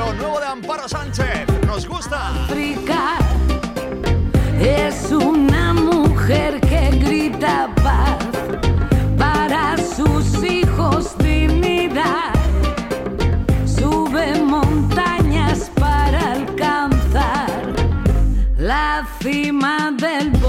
Nuevo de Amparo Sánchez. Nos gusta. África es una mujer que grita paz para sus hijos dignidad. Sube montañas para alcanzar la cima del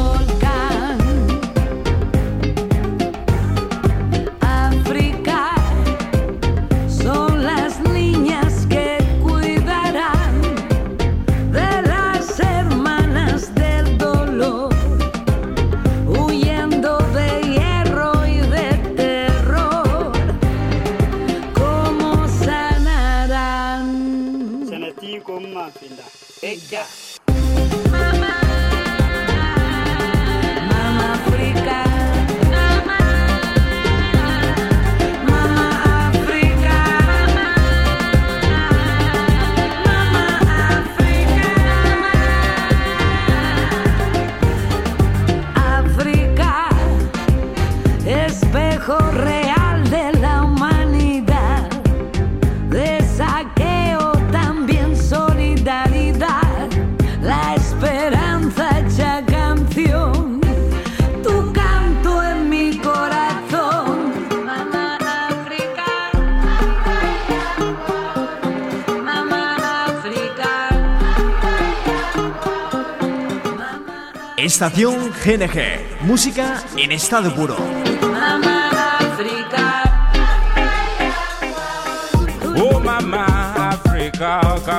real de la humanidad. De saqueo también solidaridad. La esperanza hecha canción. Tu canto en mi corazón. Mamá África. Mamá África. Estación GNG. Música en estado puro.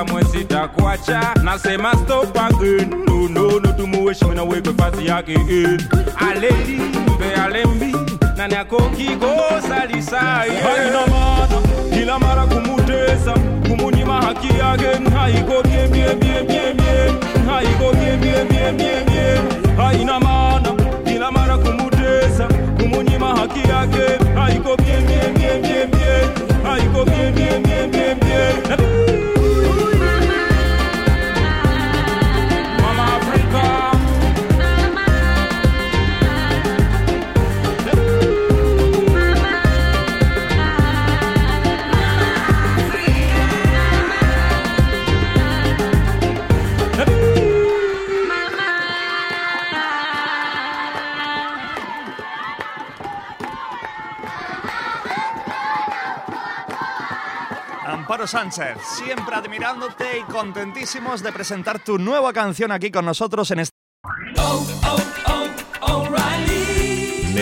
Kamwe sitakuacha nasema stop again no no no tumuheshimu na wewe fasi yake eh. alembe alembi nani akokigosalisai haina maana kila mara kumutesa. Kumunyima haki yake haiko bie bie bie bie bie. Haiko bie bie bie bie Amparo Sánchez, siempre admirándote y contentísimos de presentar tu nueva canción aquí con nosotros en este.